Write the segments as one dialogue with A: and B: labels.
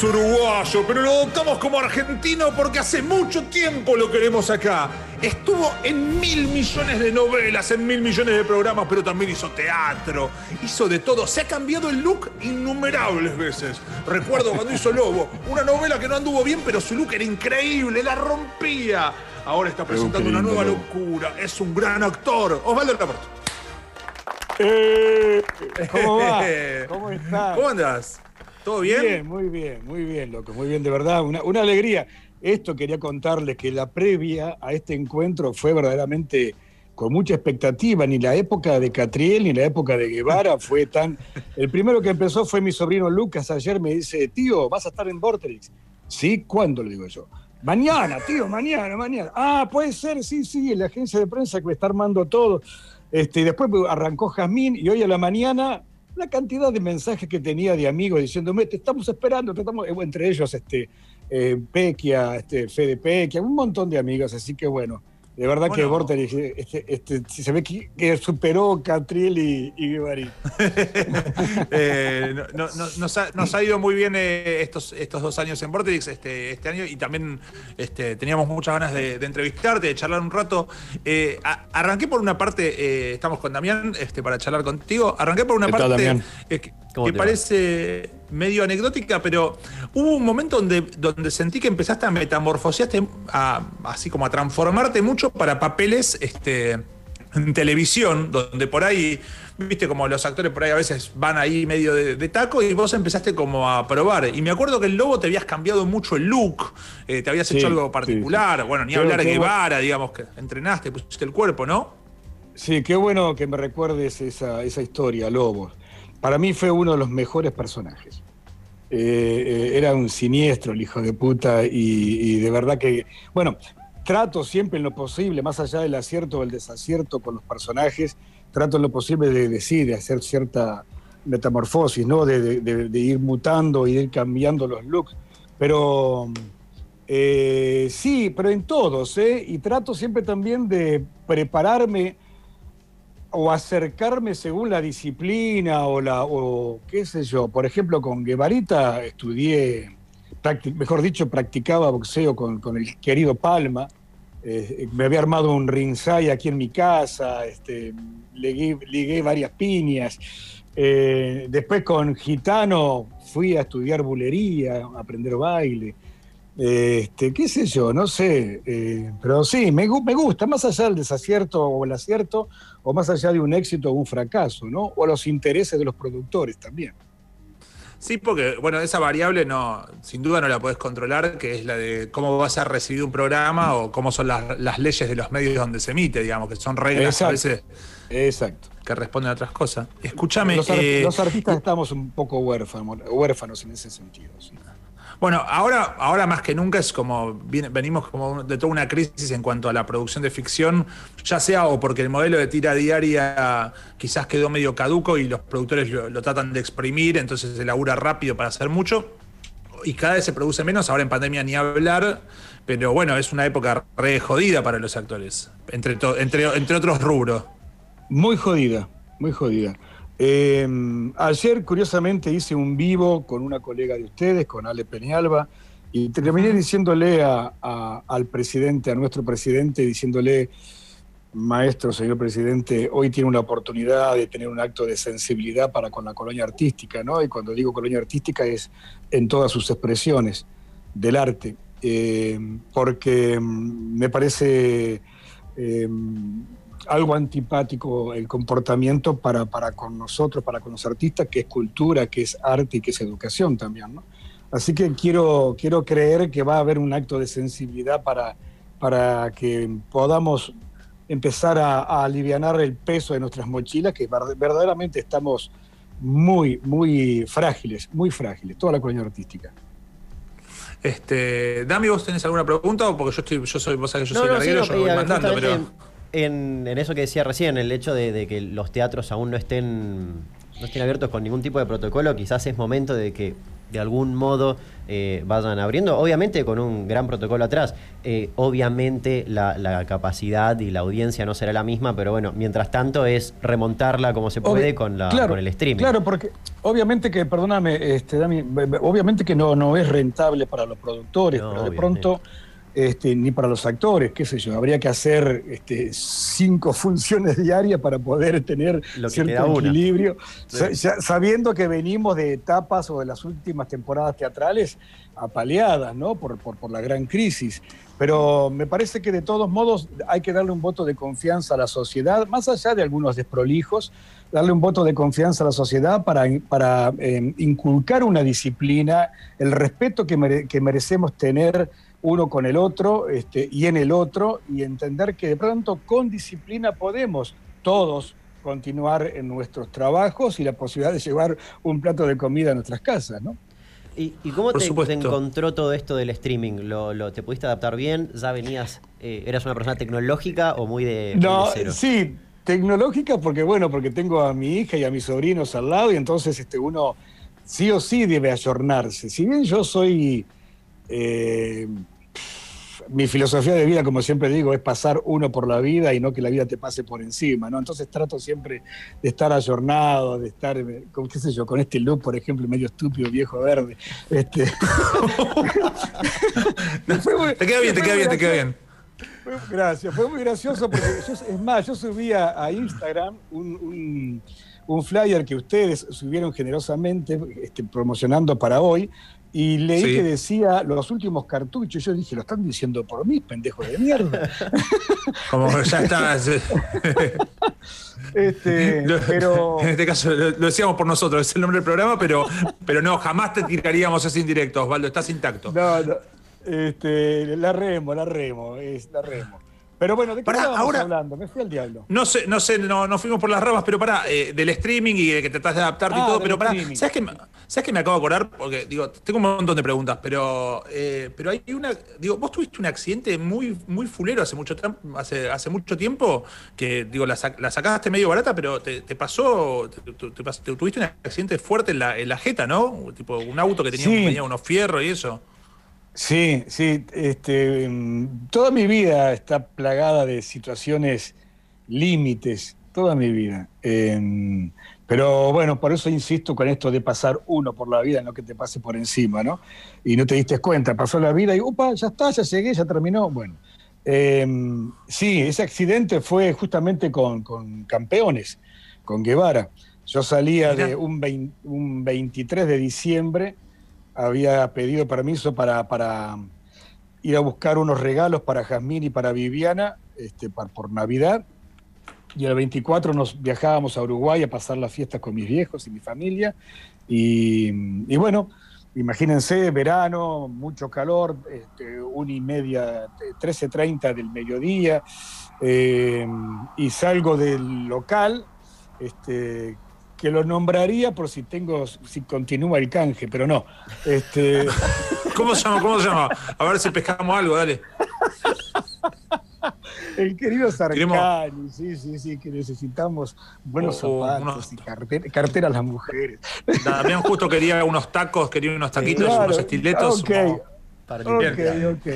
A: es uruguayo, pero lo adoptamos como argentino porque hace mucho tiempo lo queremos acá. Estuvo en mil millones de novelas, en mil millones de programas, pero también hizo teatro, hizo de todo. Se ha cambiado el look innumerables veces. Recuerdo cuando hizo Lobo, una novela que no anduvo bien, pero su look era increíble, la rompía. Ahora está presentando una nueva locura. Es un gran actor. Osvaldo Laporte.
B: Eh, ¿Cómo va? ¿Cómo estás?
A: ¿Cómo andas? ¿Todo bien?
B: Bien, muy bien, muy bien, loco, muy bien, de verdad, una, una alegría. Esto quería contarles que la previa a este encuentro fue verdaderamente con mucha expectativa. Ni la época de Catriel ni la época de Guevara fue tan. El primero que empezó fue mi sobrino Lucas. Ayer me dice, tío, ¿vas a estar en Vortex? Sí, ¿cuándo? Le digo yo. Mañana, tío, mañana, mañana. Ah, puede ser, sí, sí, en la agencia de prensa que me está armando todo. Este, después arrancó Jazmín y hoy a la mañana la cantidad de mensajes que tenía de amigos diciéndome, te estamos esperando, te estamos... entre ellos este, eh, Pequia, este, Fede Pequia, un montón de amigos, así que bueno, de verdad que Borteri este, este, se ve que, superó Catriel y, y
A: eh, nos, ha, ido muy bien eh, estos, estos dos años en Vortex este, este año y también este, teníamos muchas ganas de, entrevistarte, de charlar un rato. Eh, arranqué por una parte, estamos con Damián este, para charlar contigo. Arranqué por una parte que parece medio anecdótica, pero hubo un momento donde, donde sentí que empezaste a metamorfosearte, así como a transformarte mucho para papeles este, en televisión, donde por ahí, viste, como los actores por ahí a veces van ahí medio de, taco y vos empezaste como a probar. Y me acuerdo que el Lobo te habías cambiado mucho el look, eh, te habías hecho algo particular, bueno, ni hablar de Guevara, digamos, que entrenaste, pusiste el cuerpo, ¿no?
B: Sí, qué bueno que me recuerdes esa, esa historia, Lobo para mí fue uno de los mejores personajes. Eh, eh, era un siniestro el hijo de puta y, de verdad que, bueno, trato siempre en lo posible, más allá del acierto o el desacierto con los personajes, trato en lo posible de decir, de hacer cierta metamorfosis, ¿no? De, ir mutando y ir cambiando los looks. Pero eh, sí, pero en todos, ¿eh? Y trato siempre también de prepararme o acercarme según la disciplina o la o qué sé yo. Por ejemplo, con Guevarita estudié, mejor dicho, practicaba boxeo con, el querido Palma. Eh, me había armado un ringside aquí en mi casa, este, ligué, varias piñas. Eh, después con Gitano fui a estudiar bulería, a aprender baile. Este, qué sé yo, no sé, eh, pero sí, me, me, gusta, más allá del desacierto o el acierto, o más allá de un éxito o un fracaso, ¿no? O los intereses de los productores también.
A: Sí, porque, bueno, esa variable no, sin duda no la puedes controlar, que es la de cómo vas a recibir un programa o cómo son las, leyes de los medios donde se emite, digamos, que son reglas a veces
B: Exacto.
A: que responden a otras cosas. Escúchame.
B: Los, eh, artistas estamos un poco huérfanos, huérfanos en ese sentido. ¿sí?
A: Bueno, ahora, ahora más que nunca es como venimos como de toda una crisis en cuanto a la producción de ficción, ya sea o porque el modelo de tira diaria quizás quedó medio caduco y los productores lo, tratan de exprimir, entonces se labura rápido para hacer mucho y cada vez se produce menos, ahora en pandemia ni hablar, pero bueno, es una época re jodida para los actores, entre, entre, entre otros rubros.
B: Muy jodida, muy jodida. Em, ayer, curiosamente, hice un vivo con una colega de ustedes, con Ale Peñalba, y terminé diciéndole al presidente, a nuestro presidente, diciéndole, maestro, señor presidente, hoy tiene una oportunidad de tener un acto de sensibilidad para con la colonia artística, ¿no? Y cuando digo colonia artística es en todas sus expresiones del arte, em, porque em, me parece algo antipático el comportamiento para, para con nosotros, para con los artistas, que es cultura, que es arte y que es educación también. ¿no? Así que quiero, quiero creer que va a haber un acto de sensibilidad para, para que podamos empezar a, a aliviar el peso de nuestras mochilas, que verdaderamente estamos muy, muy frágiles, muy frágiles, toda la colonia artística.
A: Este, Dami, ¿vos tenés alguna pregunta? O porque yo estoy, yo soy, vos sabés que yo soy no, yo voy mandando, pero
C: en, eso que decía recién, el hecho de, que los teatros aún no estén, no estén abiertos con ningún tipo de protocolo, quizás es momento de que de algún modo eh, vayan abriendo, obviamente con un gran protocolo atrás. Eh, obviamente la, capacidad y la audiencia no será la misma, pero bueno, mientras tanto es remontarla como se puede con, la, con el streaming.
B: Claro, porque obviamente que, perdóname, este, Dami, obviamente que no, no es rentable para los productores, pero de pronto este, ni para los actores, qué sé yo, habría que hacer este, cinco funciones diarias para poder tener cierto equilibrio, sabiendo que venimos de etapas o de las últimas temporadas teatrales apaleadas, ¿no? Por, por, la gran crisis. Pero me parece que de todos modos hay que darle un voto de confianza a la sociedad, más allá de algunos desprolijos, darle un voto de confianza a la sociedad para, para eh, inculcar una disciplina, el respeto que, que merecemos tener uno con el otro este, y en el otro y entender que de pronto con disciplina podemos todos continuar en nuestros trabajos y la posibilidad de llevar un plato de comida a nuestras casas, ¿no?
C: ¿Y, cómo te, encontró todo esto del streaming? ¿Lo, te pudiste adaptar bien? ¿Ya venías, eh, eras una persona tecnológica o muy de,
B: no, Sí, tecnológica porque bueno, porque tengo a mi hija y a mis sobrinos al lado y entonces este, uno sí o sí debe ayornarse. Si bien yo soy... Eh, mi filosofía de vida, como siempre digo, es pasar uno por la vida y no que la vida te pase por encima, ¿no? Entonces trato siempre de estar ayornado, de estar, con, qué sé yo, con este look, por ejemplo, medio estúpido, viejo verde. Este...
A: te queda bien, te queda bien, te queda bien.
B: Gracias, fue muy gracioso porque es más, yo subía a Instagram un, flyer que ustedes subieron generosamente este, promocionando para hoy, y leí que decía los últimos cartuchos. Yo dije, lo están diciendo por mí, pendejos de mierda.
A: Como ya está.
B: este, pero...
A: En este caso lo, decíamos por nosotros, es el nombre del programa, pero, pero no, jamás te tiraríamos ese indirecto, Osvaldo, estás intacto.
B: No, no. Este, la remo, la remo, es la remo. Pero bueno, ¿de qué
A: pará, ahora,
B: hablando? Me fui al diablo.
A: No sé, no sé, no, no fuimos por las ramas, pero para eh, del streaming y de que tratás de adaptarte y ah, todo, pero para, ¿sabes qué, ¿sabes qué me acabo de acordar? Porque, digo, tengo un montón de preguntas, pero, eh, pero hay una, digo, vos tuviste un accidente muy, muy fulero hace mucho, hace, hace mucho tiempo, que, digo, la, sacaste medio barata, pero te, pasó, te, tuviste un accidente fuerte en la, en la jeta, ¿no? Tipo, un auto que tenía, tenía unos fierros y eso.
B: Sí, sí, este, toda mi vida está plagada de situaciones límites, toda mi vida. Em, pero bueno, por eso insisto con esto de pasar uno por la vida, no que te pase por encima, ¿no? Y no te diste cuenta, pasó la vida y, upa, ya está, ya llegué, ya terminó. Bueno, em, sí, ese accidente fue justamente con, campeones, con Guevara. Yo salía de un, un 23 de diciembre había pedido permiso para, para ir a buscar unos regalos para Jazmín y para Viviana este, por, Navidad. Y el 24 nos viajábamos a Uruguay a pasar las fiestas con mis viejos y mi familia. Y, bueno, imagínense, verano, mucho calor, este, una y media, 13.30 del mediodía, eh, y salgo del local, este, que lo nombraría por si tengo, si continúa el canje, pero no. Este...
A: ¿Cómo se llama? ¿Cómo se llama? A ver si pescamos algo, dale.
B: El querido Sarcani, sí, sí, sí, que necesitamos buenos zapatos y cartera, a las mujeres.
A: También justo quería unos tacos, quería unos taquitos, unos estiletos.
B: Ok, para ok, ok.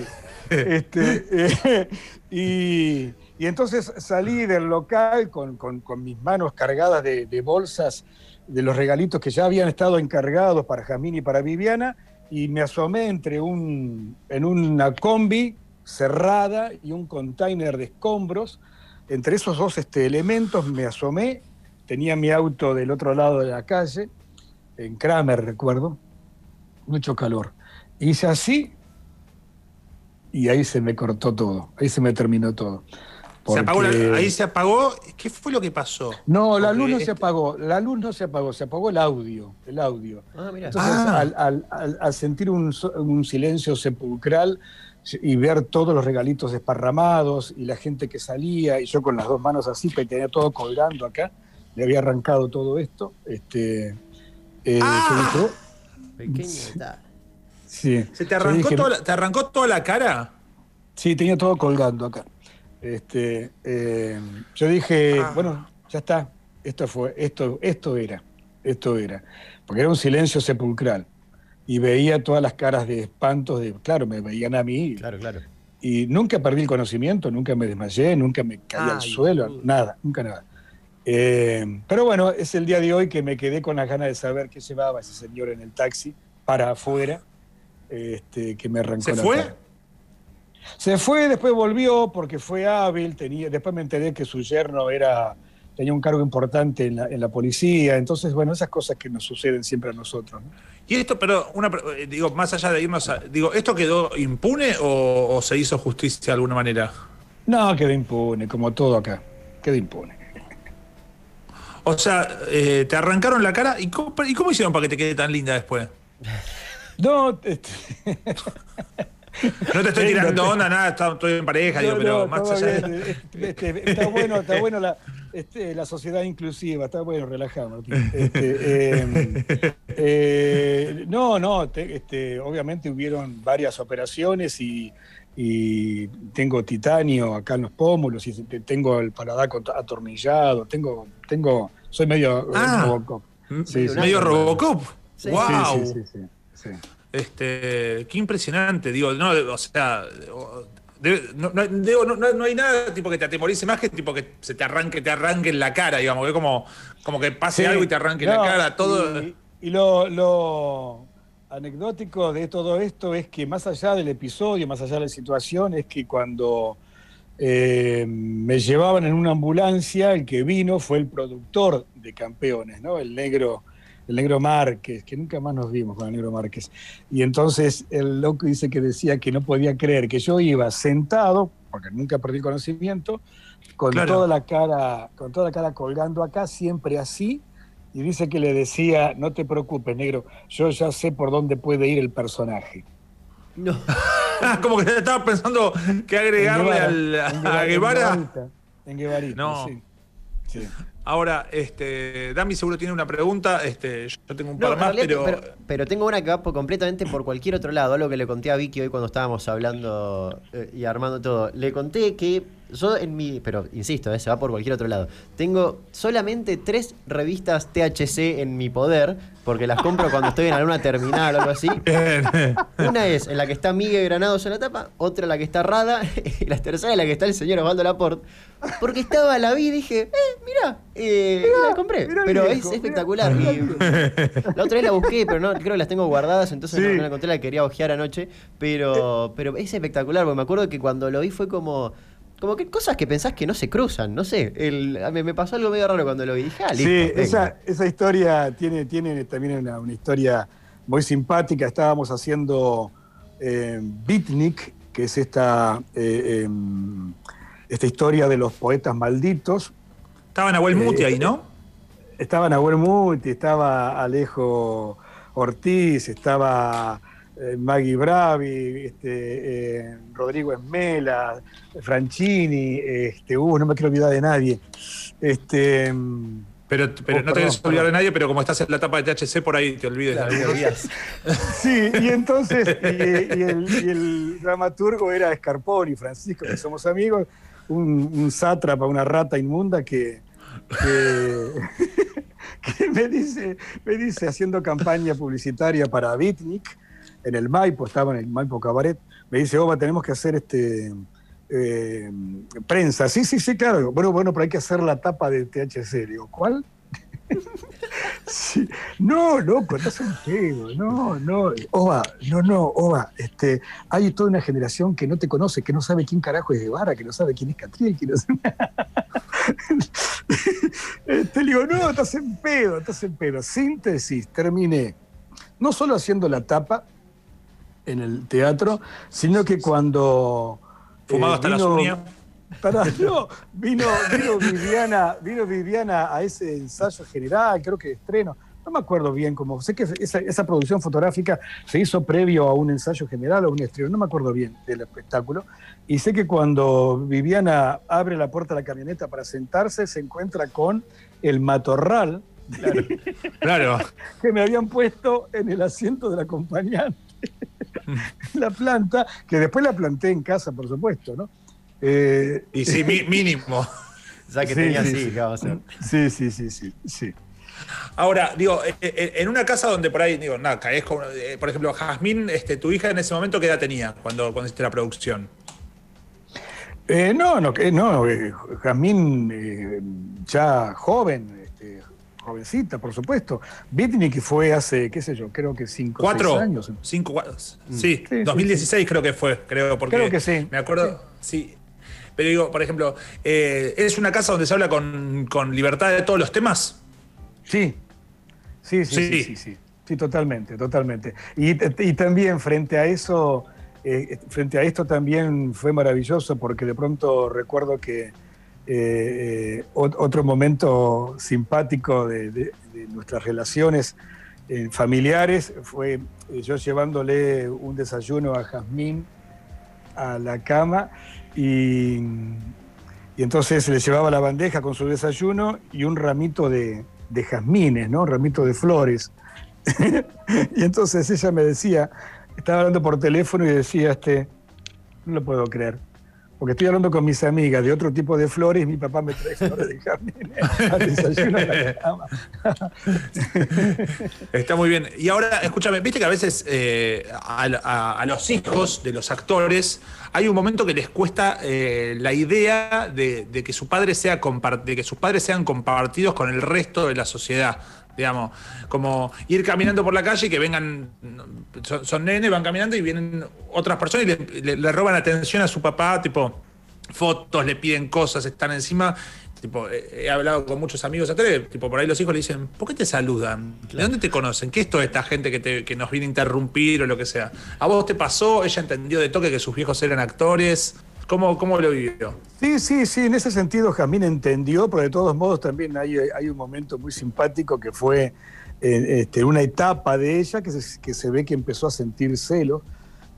B: Este, eh, y y entonces salí del local con, mis manos cargadas de, bolsas de los regalitos que ya habían estado encargados para Jamín y para Viviana, y me asomé entre un, en una combi cerrada y un container de escombros. Entre esos dos este, elementos me asomé, tenía mi auto del otro lado de la calle, en Kramer recuerdo, mucho calor. Hice así y ahí se me cortó todo, ahí se me terminó todo
A: ahí se apagó. ¿Qué fue lo que pasó?
B: No, la luz no se apagó. La luz no se apagó, se apagó el audio. El audio. Ah, Entonces, ah. Al, sentir un, silencio sepulcral y ver todos los regalitos desparramados y la gente que salía, y yo con las dos manos así, que tenía todo colgando acá, le había arrancado todo esto. Este,
A: eh, ah. Sí. ¿Se te arrancó, toda ¿Te arrancó toda la cara?
B: Sí, tenía todo colgando acá. Este, eh, yo dije, ah. bueno, ya está, esto fue, esto, esto era, esto era, porque era un silencio sepulcral. Y veía todas las caras de espantos, de, claro, me veían a mí.
C: Claro, claro.
B: Y nunca perdí el conocimiento, nunca me desmayé, nunca me caí al suelo, nada, nunca nada. Eh, pero bueno, es el día de hoy que me quedé con las ganas de saber qué llevaba ese señor en el taxi para afuera, este, que me arrancó
A: ¿Se
B: la
A: fue?
B: cara. Se fue, después volvió porque fue hábil, tenía, después me enteré que su yerno era, tenía un cargo importante en la, en la policía, entonces bueno, esas cosas que nos suceden siempre a nosotros. ¿no?
A: Y esto, pero una, eh, digo, más allá de irnos a, digo, ¿esto quedó impune o, o se hizo justicia de alguna manera?
B: No, quedó impune, como todo acá, quedó impune.
A: O sea, eh, te arrancaron la cara y cómo, y cómo hicieron para que te quede tan linda después?
B: No, este,
A: No te estoy tirando onda, nada, estoy en pareja, digo, pero
B: no,
A: más allá de...
B: este, este, está bueno, está bueno la, este, la sociedad inclusiva, está bueno, relajado, Martín. Este, eh, eh, no, no, te- este, obviamente hubieron varias operaciones y, y tengo titanio acá en los pómulos y te- tengo el paladar atornillado, tengo, tengo, soy medio
A: Ah.
B: Robocop. Sí, sí.
A: medio Robocop.
C: Sí.
A: wow.
B: Sí, sí, sí, sí, sí.
A: Este, qué impresionante, digo, no, o sea, debe- no, no- digo, no- no- hay nada tipo que te atemorice más que tipo que se te arranque, te arranque en la cara, digamos, que como, como que pase
B: Sí,
A: algo y te arranque en la cara, todo.
B: Y, y lo, lo anecdótico de todo esto es que más allá del episodio, más allá de la situación, es que cuando eh, me llevaban en una ambulancia, el que vino fue el productor de Campeones, ¿no? El negro, el negro Márquez, que nunca más nos vimos con el negro Márquez. Y entonces el loco dice que decía que no podía creer que yo iba sentado, porque nunca perdí el conocimiento, con
A: Claro.
B: toda la cara, con toda la cara colgando acá, siempre así, y dice que le decía, no te preocupes, negro, yo ya sé por dónde puede ir el personaje.
C: No.
A: como que estaba pensando que agregarle
B: En
A: al,
B: en
A: a
B: en
A: Guevara.
B: Guevarita, En Guevarita,
A: No.
B: sí. Sí.
A: Ahora, este, Dami seguro tiene una pregunta, este, yo tengo un
C: No,
A: par más,
C: realidad,
A: pero,
C: pero, pero tengo una que va por- completamente por cualquier otro lado, algo que le conté a Vicky hoy cuando estábamos hablando eh, y armando todo. Le conté que yo en mi, pero insisto, eh, se va por cualquier otro lado. Tengo solamente tres revistas THC en mi poder, porque las compro cuando estoy en alguna terminal o algo así. Una es en la que está Miguel Granados en la tapa, otra en la que está Rada, y la tercera en la que está el señor Osvaldo Laporte. Porque estaba, la vi y dije, eh, mirá, eh, y la compré.
B: mirá,
C: pero
B: viejo,
C: es
B: mirá.
C: espectacular. la otra vez la busqué, pero no, creo que las tengo guardadas, entonces no,
B: Sí.
C: no la encontré, la quería ojear anoche. Pero, pero es espectacular, porque me acuerdo que cuando lo vi fue como. Como que cosas que pensás que no se cruzan, no sé. El, a mí me pasó algo medio raro cuando lo vi. Dije, ah, listo.
B: Sí, esa, esa historia tiene, tiene también una, una historia muy simpática. Estábamos haciendo eh, Beatnik, que es esta, eh, em, esta historia de los poetas malditos.
A: Estaba Nahuel Muti
B: Eh,
A: ahí, ¿no?
B: Estaba Nahuel Muti, estaba Alejo Ortiz, estaba eh, Maggie Bravi, este, eh, Rodrigo Esmela, Franchini, este, uh, no me quiero olvidar de nadie. Este, mm,
A: Pero, pero
B: Oh,
A: no te debes olvidar de nadie, pero como estás en la etapa de THC, por ahí te olvides
C: Claro,
A: de.
B: Sí, y entonces, y, y el, y el dramaturgo era Scarponi, Francisco, que somos amigos, un, un sátrapa, una rata inmunda que, que, que me, dice, me dice, haciendo campaña publicitaria para Bitnik, en el Maipo, estaba en el Maipo Cabaret, me dice, Oba, tenemos que hacer este eh, prensa. Sí, sí, sí, claro. Bueno, bueno, pero hay que hacer la tapa de THC. Digo, ¿cuál? Sí. No, loco, estás un pedo. No, no. Oba, no, no, Oba. Este, hay toda una generación que no te conoce, que no sabe quién carajo es Guevara, que no sabe quién es Catriel, que no sabe. Este, digo, no, estás en pedo, estás en pedo. Síntesis, terminé. No solo haciendo la tapa en el teatro, sino que cuando. Eh,
A: hasta las
B: vino-
A: uñas.
B: Pará, no, vino, vino, Viviana, vino Viviana a ese ensayo general, creo que estreno. No me acuerdo bien cómo. Sé que esa, esa producción fotográfica se hizo previo a un ensayo general o un estreno. No me acuerdo bien del espectáculo. Y sé que cuando Viviana abre la puerta de la camioneta para sentarse, se encuentra con el matorral
A: Claro.
B: que me habían puesto en el asiento del acompañante. la planta, que después la planté en casa, por supuesto, ¿no? Eh,
A: Y sí, mi- mínimo.
C: O sea que
B: Sí,
C: tenía
B: sí,
C: así,
B: sí. Sí, sí, sí, sí, sí.
A: Ahora, digo, eh, eh, en una casa donde por ahí, digo, nada, caes como, eh, por ejemplo, Jazmín, este, tu hija en ese momento, ¿qué edad tenía cuando, cuando hiciste la producción?
B: Eh, no, no, que- no, eh, Jazmín eh, ya joven, jovencita, por supuesto. Bitnik fue hace, qué sé yo, creo que cinco o
A: ¿Cuatro?
B: seis años.
A: Cinco, cua- Sí,
B: Sí, sí,
A: 2016 creo que fue, creo, porque
B: Creo que sí.
A: me acuerdo, sí. Pero digo, por ejemplo, eh, ¿es una casa donde se habla con, con libertad de todos los temas?
B: Sí, sí, sí, sí,
A: Sí.
B: sí, sí, sí, totalmente, totalmente. Y, y también frente a eso, eh, frente a esto también fue maravilloso porque de pronto recuerdo que eh, ot- otro momento simpático de, nuestras relaciones eh, familiares fue eh, yo llevándole un desayuno a Jazmín a la cama y, y entonces le llevaba la bandeja con su desayuno y un ramito de, jazmines, ¿no? Ramito de flores. y entonces ella me decía, estaba hablando por teléfono y decía, este, no lo puedo creer. Porque estoy hablando con mis amigas de otro tipo de flores y mi papá me trae flores de jazmines al desayuno a la cama.
A: Está muy bien. Y ahora, escúchame, viste que a veces eh, a, los hijos de los actores hay un momento que les cuesta eh, la idea de que sus padres sean compartidos con el resto de la sociedad. Digamos, como ir caminando por la calle y que vengan, son, son nenes, van caminando y vienen otras personas y le, le- le roban atención a su papá, tipo, fotos, le piden cosas, están encima. Tipo, he hablado con muchos amigos actores, tipo, por ahí los hijos le dicen, ¿por qué te saludan? ¿De dónde te conocen? ¿Qué es toda esta gente que, te- que nos viene a interrumpir o lo que sea? ¿A vos te pasó? ¿Ella entendió de toque que sus viejos eran actores? ¿Cómo, cómo lo vivió?
B: Sí, sí, sí, en ese sentido Jamín entendió, pero de todos modos también hay, hay un momento muy simpático que fue eh, este, una etapa de ella que se, que se ve que empezó a sentir celos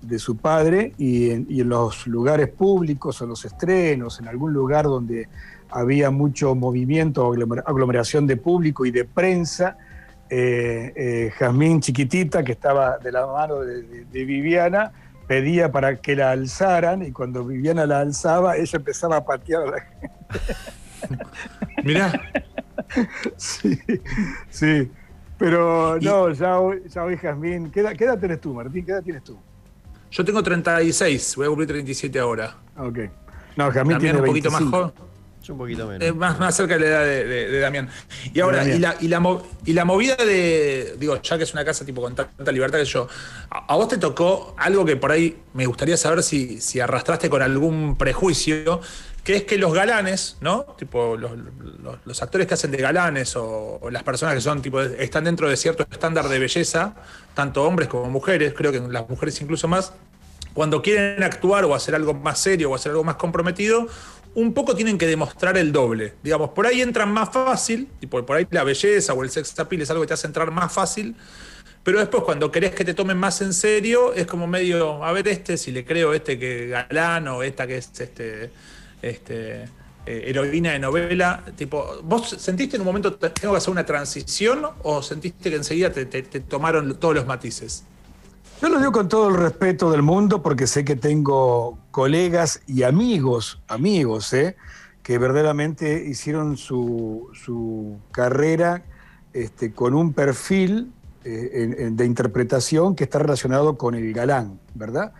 B: de su padre y en, los lugares públicos, en los estrenos, en algún lugar donde había mucho movimiento, aglomer- aglomeración de público y de prensa, eh, eh, chiquitita, que estaba de la mano de Viviana, pedía para que la alzaran y cuando Viviana la alzaba, ella empezaba a patear a la gente.
A: Mirá,
B: Sí, sí. Pero no, ya hoy, ya hoy Jazmín. ¿qué edad, qué edad tenés tú, Martín? ¿Qué edad tienes tú?
A: yo tengo 36, voy a cumplir 37 ahora.
B: Ok. No, Jazmín tiene
A: un poquito más
B: 25.
A: joven.
C: Un poquito menos.
A: Eh, más, más cerca de la edad de, de- de Damián. Y ahora,
B: Damián.
A: y, la, y, la, mo- y la movida de. Digo, ya que es una casa tipo con tanta libertad que yo. A, a vos te tocó algo que por ahí me gustaría saber si, si arrastraste con algún prejuicio, que es que los galanes, ¿no? Tipo, los, los- los actores que hacen de galanes o, o las personas que son, tipo, están dentro de cierto estándar de belleza, tanto hombres como mujeres, creo que las mujeres incluso más, cuando quieren actuar o hacer algo más serio o hacer algo más comprometido, un poco tienen que demostrar el doble. Digamos, por ahí entran más fácil, y por, por ahí la belleza o el sex appeal es algo que te hace entrar más fácil, pero después cuando querés que te tomen más en serio, es como medio, a ver este, si le creo este que galán o esta que es este, este eh, heroína de novela, tipo, ¿vos sentiste en un momento te- tengo que hacer una transición o sentiste que enseguida te tomaron todos los matices?
B: Yo lo digo con todo el respeto del mundo porque sé que tengo colegas y amigos, amigos, ¿eh? que verdaderamente hicieron su, su carrera este, con un perfil eh, de interpretación que está relacionado con el galán, ¿verdad?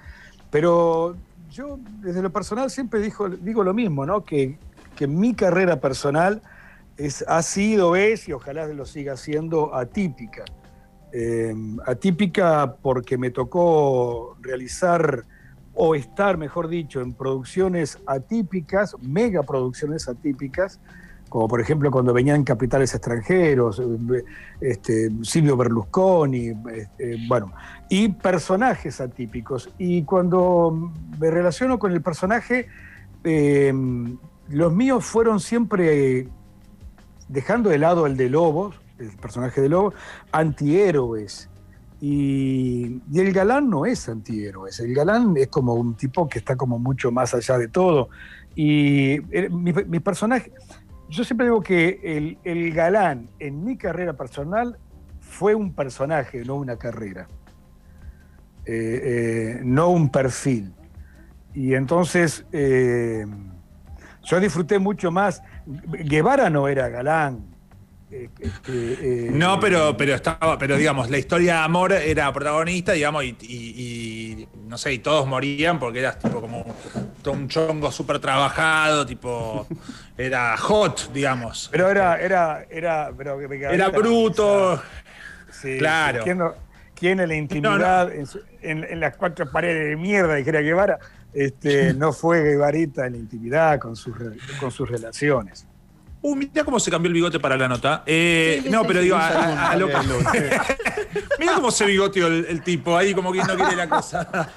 B: Pero yo desde lo personal siempre dijo- digo lo mismo, ¿no? Que, que mi carrera personal es, ha sido, es y ojalá lo siga siendo atípica. Eh, atípica porque me tocó realizar o estar, mejor dicho, en producciones atípicas, megaproducciones atípicas, como por ejemplo cuando venían capitales extranjeros, eh, este, Silvio Berlusconi, este, bueno, y personajes atípicos. Y cuando me relaciono con el personaje, eh, los míos fueron siempre, dejando de lado el de Lobos, el personaje de Lobo, antihéroes. Y, y el galán no es antihéroes, el galán es como un tipo que está como mucho más allá de todo. Y eh, mi, personaje, yo siempre digo que el, el galán en mi carrera personal fue un personaje, no una carrera, Eh, eh, no un perfil. Y entonces yo disfruté mucho más. Guevara no era galán,
A: eh, eh, no, pero, pero estaba, pero digamos, la historia de amor era protagonista, digamos, y, no sé, y todos morían porque eras tipo como un chongo súper trabajado, tipo, era hot, digamos.
B: Pero era, era, era, pero
A: era bruto.
B: Sí, claro. ¿quién, en la intimidad, En, las cuatro paredes de mierda dijera Guevara, este, no fue Guevarita en la intimidad con sus, con sus relaciones?
A: Uh, mira cómo se cambió el bigote para la nota. Eh, no, pero digo, a, a, lo Mira cómo se bigoteó el, tipo, ahí como que no quiere la cosa.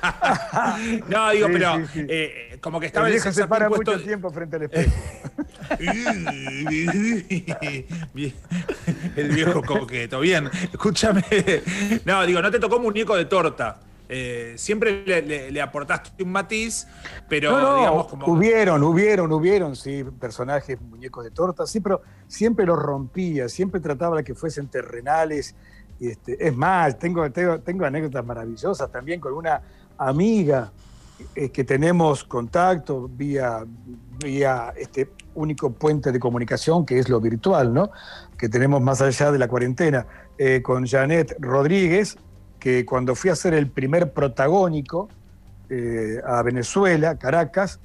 A: no, digo, pero eh, como que estaba
B: el viejo se para mucho tiempo frente al espejo.
A: el viejo coqueto. Bien, escúchame. No, digo, no te tocó muñeco de torta. Eh, siempre le, aportaste un matiz, pero digamos como...
B: Hubieron, hubieron, hubieron, sí, personajes, muñecos de torta, sí, pero siempre los rompía, siempre trataba de que fuesen terrenales. Este, es más, tengo, tengo, anécdotas maravillosas también con una amiga eh, que tenemos contacto vía, vía este único puente de comunicación que es lo virtual, ¿no? Que tenemos más allá de la cuarentena, eh, con Janet Rodríguez, que cuando fui a hacer el primer protagónico eh, a Venezuela, Caracas,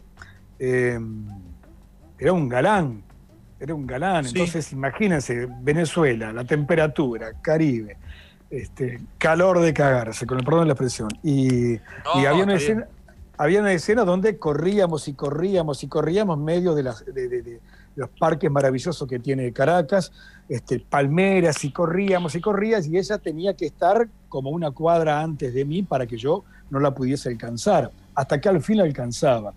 B: eh, era un galán, era un galán. Entonces, imagínense, Venezuela, la temperatura, Caribe, este, calor de cagarse, con el perdón de la expresión. Y, había, una escena, había, una escena, donde corríamos y corríamos y corríamos medio de, las, de los parques maravillosos que tiene Caracas, este, palmeras y corríamos y corrías y ella tenía que estar como una cuadra antes de mí para que yo no la pudiese alcanzar, hasta que al fin la alcanzaba.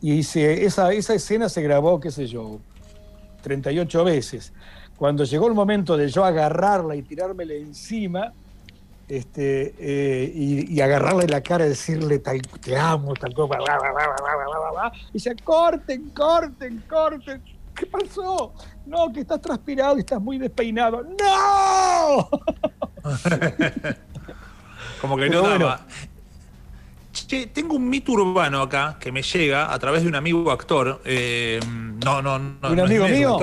B: Y esa, esa escena se grabó, qué sé yo, 38 veces. Cuando llegó el momento de yo agarrarla y tirármela encima, este, eh, y, agarrarle la cara y decirle te amo, tal cosa, y dice, corten, corten, corten. ¿Qué pasó? No, que estás transpirado y estás muy despeinado. ¡No!
A: Como que no daba. Che, tengo un mito urbano acá que me llega a través de un amigo actor. Eh, no, no, no.
B: ¿Un amigo mío?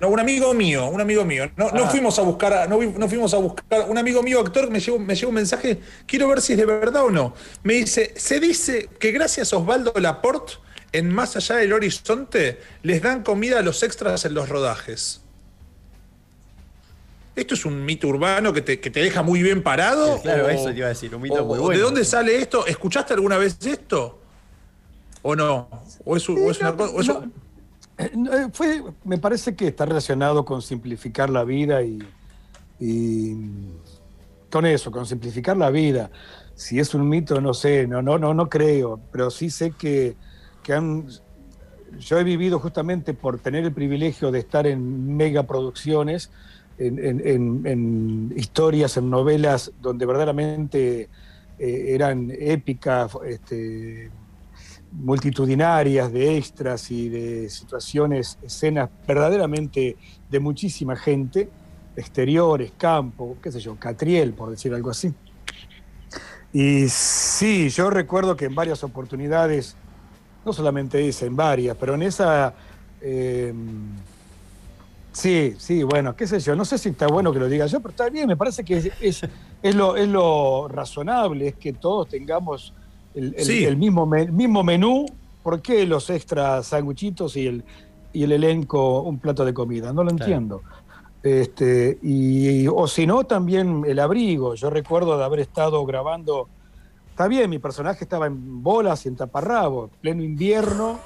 A: No, un amigo mío, un amigo mío. No, no ah. fuimos a buscar, no, no, fuimos a buscar. Un amigo mío actor me llegó, me llegó un mensaje, quiero ver si es de verdad o no. Me dice, se dice que gracias a Osvaldo Laporte en Más allá del horizonte les dan comida a los extras en los rodajes. ¿Esto es un mito urbano que te, deja muy bien parado?
C: claro, eso te iba a decir, un mito muy bueno.
A: ¿De dónde sale esto? ¿Escuchaste alguna vez esto? ¿O no? ¿O es, una cosa.?
B: Eh, fue, me parece que está relacionado con simplificar la vida y, y, con eso, con simplificar la vida. Si es un mito, no sé, no, no, no, no creo, pero sí sé que que han... Yo he vivido justamente por tener el privilegio de estar en megaproducciones, en, en, historias, en novelas donde verdaderamente eh, eran épicas, este, multitudinarias, de extras y de situaciones, escenas verdaderamente de muchísima gente, exteriores, campo, qué sé yo, Catriel, por decir algo así. Y sí, yo recuerdo que en varias oportunidades no solamente esa, en varias, pero en esa... Em, sí, sí, bueno, qué sé yo, no sé si está bueno que lo diga yo, pero está bien, me parece que es, es, lo, es lo razonable, es que todos tengamos el, mismo, mismo menú, ¿por qué los extras sanguchitos y el, y el elenco un plato de comida? No lo entiendo. Este, y, o si no, también el abrigo. Yo recuerdo de haber estado grabando Está bien, mi personaje estaba en bolas y en taparrabo, pleno invierno,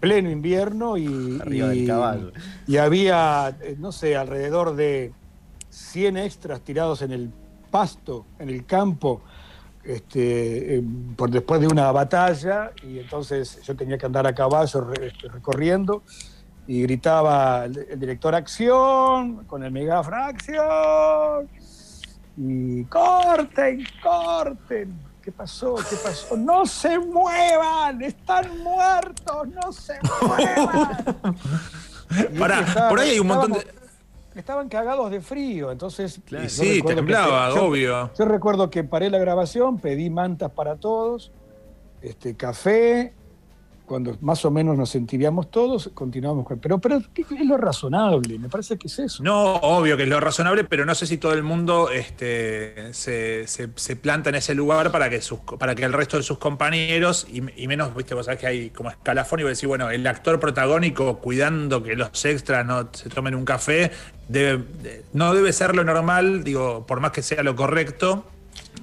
B: pleno invierno y, y, había, eh, no sé, alrededor de 100 extras tirados en el pasto, en el campo, este, eh, por después de una batalla y entonces yo tenía que andar a caballo este, recorriendo y gritaba el, director acción con el megáfono acción y corten, corten ¿Qué pasó? ¿Qué pasó? ¡No se muevan! ¡Están muertos! ¡No se muevan!
A: por ahí hay un montón de.
B: Estaban cagados de frío, entonces.
A: sí, temblaba, obvio.
B: Yo, recuerdo que paré la grabación, pedí mantas para todos, este, café, cuando más o menos nos sentiríamos todos, continuamos con... Pero, pero ¿qué es lo razonable? Me parece que es eso.
A: No, obvio que es lo razonable, pero no sé si todo el mundo este, se, se, planta en ese lugar para que, sus, para que el resto de sus compañeros, y, menos, viste, vos sabés que hay como escalafón, y vos decís, bueno, el actor protagónico cuidando que los extras no se tomen un café, debe, no debe ser lo normal, digo, por más que sea lo correcto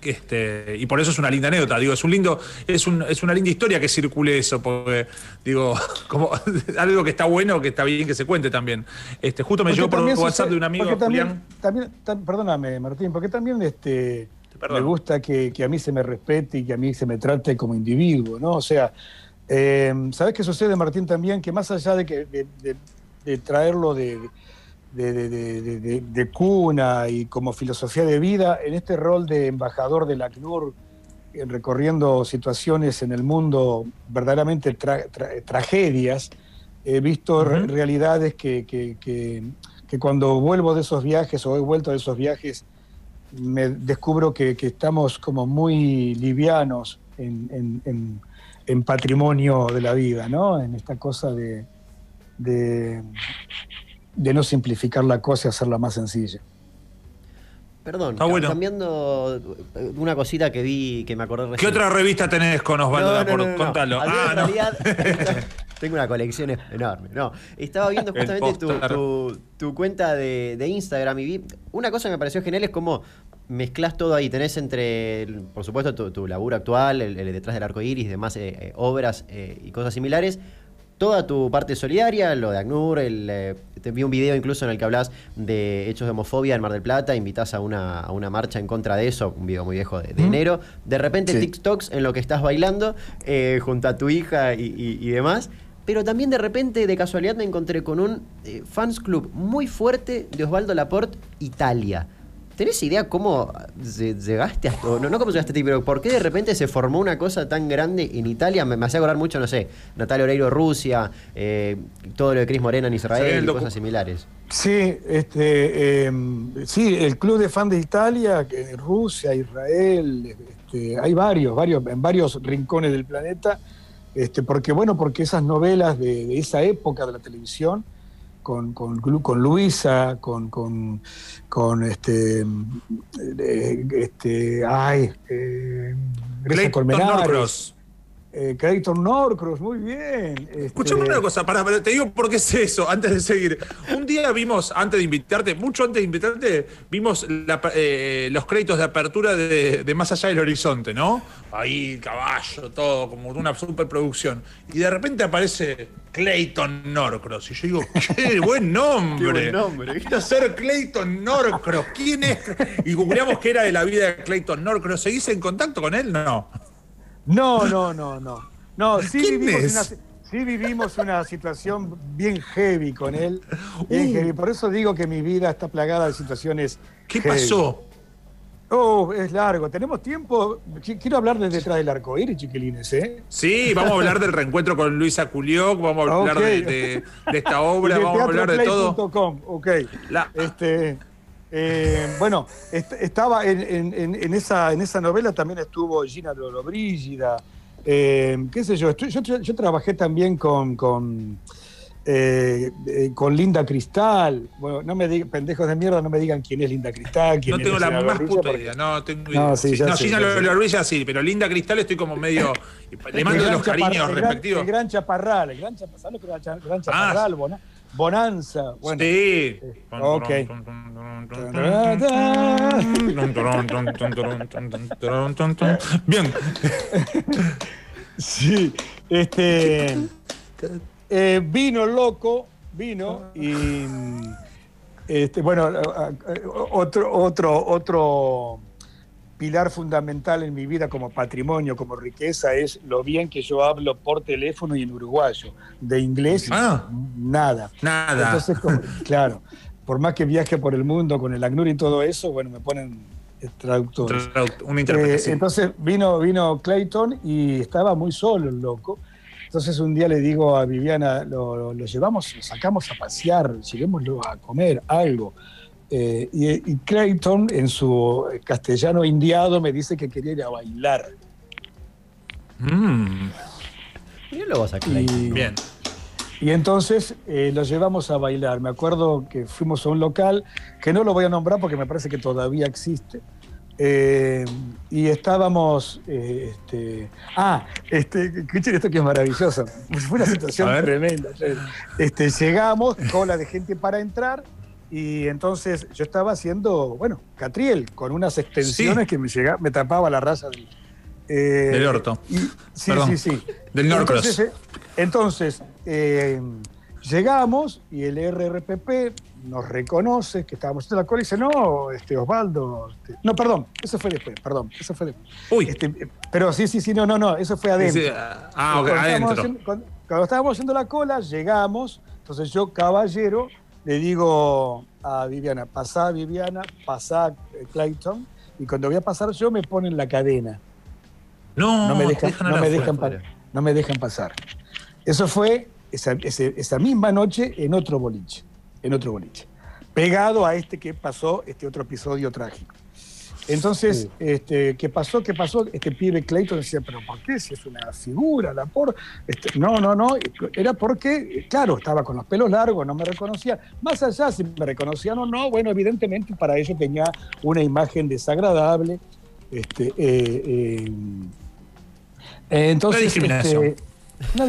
A: este, y por eso es una linda anécdota, digo, es un lindo, es, un, es una linda historia que circule eso, porque digo, como algo que está bueno, que está bien que se cuente también. Este, justo me llegó por WhatsApp de un amigo,
B: también, También, perdóname, Martín, porque también este, me gusta que, a mí se me respete y que a mí se me trate como individuo, ¿no? O sea, eh, ¿sabes qué sucede, Martín, también? Que más allá de que de traerlo de de, cuna y como filosofía de vida, en este rol de embajador de la ACNUR, eh, recorriendo situaciones en el mundo, verdaderamente tragedias, he visto realidades que, que, cuando vuelvo de esos viajes o he vuelto de esos viajes, me descubro que, estamos como muy livianos en, en, patrimonio de la vida, ¿no? En esta cosa de, de no simplificar la cosa y hacerla más sencilla.
C: Perdón, cambiando eh, una cosita que vi, que me acordé
A: recién. ¿Qué otra revista tenés con Osvaldo? No, Contalo.
C: Ah, realidad, tengo una colección enorme. No, estaba viendo justamente tu, cuenta de, Instagram y vi. Una cosa que me pareció genial es cómo mezclas todo ahí. Tenés entre, por supuesto, tu, laburo actual, el, detrás del arco iris, demás eh, eh, obras y cosas similares toda tu parte solidaria, lo de ACNUR, el, eh, te vi un video incluso en el que hablas de hechos de homofobia en Mar del Plata, invitas a una, a una marcha en contra de eso, un video muy viejo de, enero. De repente TikToks en lo que estás bailando eh, junto a tu hija y, demás. Pero también de repente, de casualidad, me encontré con un eh, fans club muy fuerte de Osvaldo Laporte, Italia. ¿Tenés idea cómo llegaste a no, no cómo llegaste a ti, pero por qué de repente se formó una cosa tan grande en Italia? Me, hacía acordar mucho, no sé, Natalia Oreiro Rusia, eh, todo lo de Cris Morena en Israel y cosas similares.
B: Sí, este, em, sí, el club de fans de Italia, que Rusia, Israel, este, hay varios, varios, en varios rincones del planeta, este, porque bueno, porque esas novelas de esa época de la televisión con, con, con Luisa, con, con, con este, eh, este, ay, eh,
A: Grecia Colmenares.
B: Eh, Clayton Norcross, muy bien.
A: Escuchame este, una cosa, para, te digo por qué es eso, antes de seguir. Un día vimos, antes de invitarte, mucho antes de invitarte, vimos eh, los créditos de apertura de, Más Allá del Horizonte, ¿no? Ahí, caballo, todo, como una superproducción. Y de repente aparece Clayton Norcross. Y yo digo, qué buen nombre. qué buen nombre. Quiero ser Clayton Norcross. ¿Quién es? Y googleamos que era de la vida de Clayton Norcross. ¿Seguís en contacto con él? No.
B: No, no, no, no. No, sí vivimos, una, sí vivimos una situación bien heavy con él. Uh. Por eso digo que mi vida está plagada de situaciones.
A: ¿Qué pasó?
B: Oh, es largo. ¿Tenemos tiempo? Quiero hablar de detrás del arco iris, chiquilines, ¿eh?
A: Sí, vamos a hablar del reencuentro con Luisa Culioc, vamos a hablar de, esta obra, vamos a hablar de todo.
B: Ok. Este, eh, bueno, estaba en, esa, en esa novela también estuvo Gina Lollobrigida, eh, qué sé yo, yo, trabajé también con, con, eh, con, Linda Cristal. Bueno, no me digan, pendejos de mierda, no me digan quién es Linda Cristal.
A: no tengo la más puta idea, no tengo idea. No, sí, no Gina Lollobrigida sí, pero Linda Cristal estoy como medio. le mando los cariños respectivos.
B: El gran Chaparral, el gran Chaparral, el gran Chaparral, ah, Bonanza. Bueno, sí. Ok.
A: Bien.
B: Sí, este. Eh, vino loco, vino y. Este, bueno, otro, otro, otro pilar fundamental en mi vida como patrimonio, como riqueza, es lo bien que yo hablo por teléfono y en uruguayo. De inglés, ah. nada.
A: Nada.
B: Entonces, claro, por más que viaje por el mundo con el ACNUR y todo eso, bueno, me ponen traductores.
A: Una interpretación.
B: Eh, entonces vino, vino Clayton y estaba muy solo el loco. Entonces un día le digo a Viviana, lo, lo llevamos, lo sacamos a pasear, llevémoslo a comer algo. Eh, y, Clayton, en su castellano indiado, me dice que quería ir a bailar.
A: Mm.
C: Mirá lo vas a Clayton.
B: Y,
A: Bien.
B: y entonces eh, lo llevamos a bailar. Me acuerdo que fuimos a un local, que no lo voy a nombrar porque me parece que todavía existe. Eh, y estábamos. eh, este, ah, este, escuchen esto que es maravilloso. Fue una situación tremenda. Este, llegamos, cola de gente para entrar. Y entonces yo estaba haciendo, bueno, Catriel, con unas extensiones
A: Sí.
B: que me, tapaba la raya del, eh,
A: Del orto.
B: y- sí,
A: Perdón.
B: sí, sí.
A: Del Norcross.
B: Entonces, eh, entonces, eh, llegamos y el RRPP nos reconoce que estábamos haciendo la cola y dice, no, este, Osvaldo. este- no, perdón, eso fue después, perdón, eso fue después.
A: Uy.
B: Este, pero sí, sí, sí, no, no, no, eso fue adentro.
A: Sí, ah, ok,
B: estábamos
A: adentro.
B: haciendo- cuando, cuando estábamos haciendo la cola, llegamos, entonces yo, caballero, le digo a Viviana, pasá Viviana, pasá eh, Clayton, y cuando voy a pasar yo me ponen la cadena
A: No,
B: no me dejan, no me dejan, pa- no me dejan pasar. Eso fue esa, esa misma noche en otro boliche, en otro boliche, pegado a este que pasó, este otro episodio trágico. Entonces, este, ¿qué pasó? ¿Qué pasó? Este pibe Clayton decía, pero ¿por qué? Si es una figura, la por... Este, no, no, no, era porque, claro, estaba con los pelos largos, no me reconocía. Más allá, si me reconocían o no, bueno, evidentemente para ello tenía una imagen desagradable. Este, eh, eh, eh, entonces,
A: Una discriminación.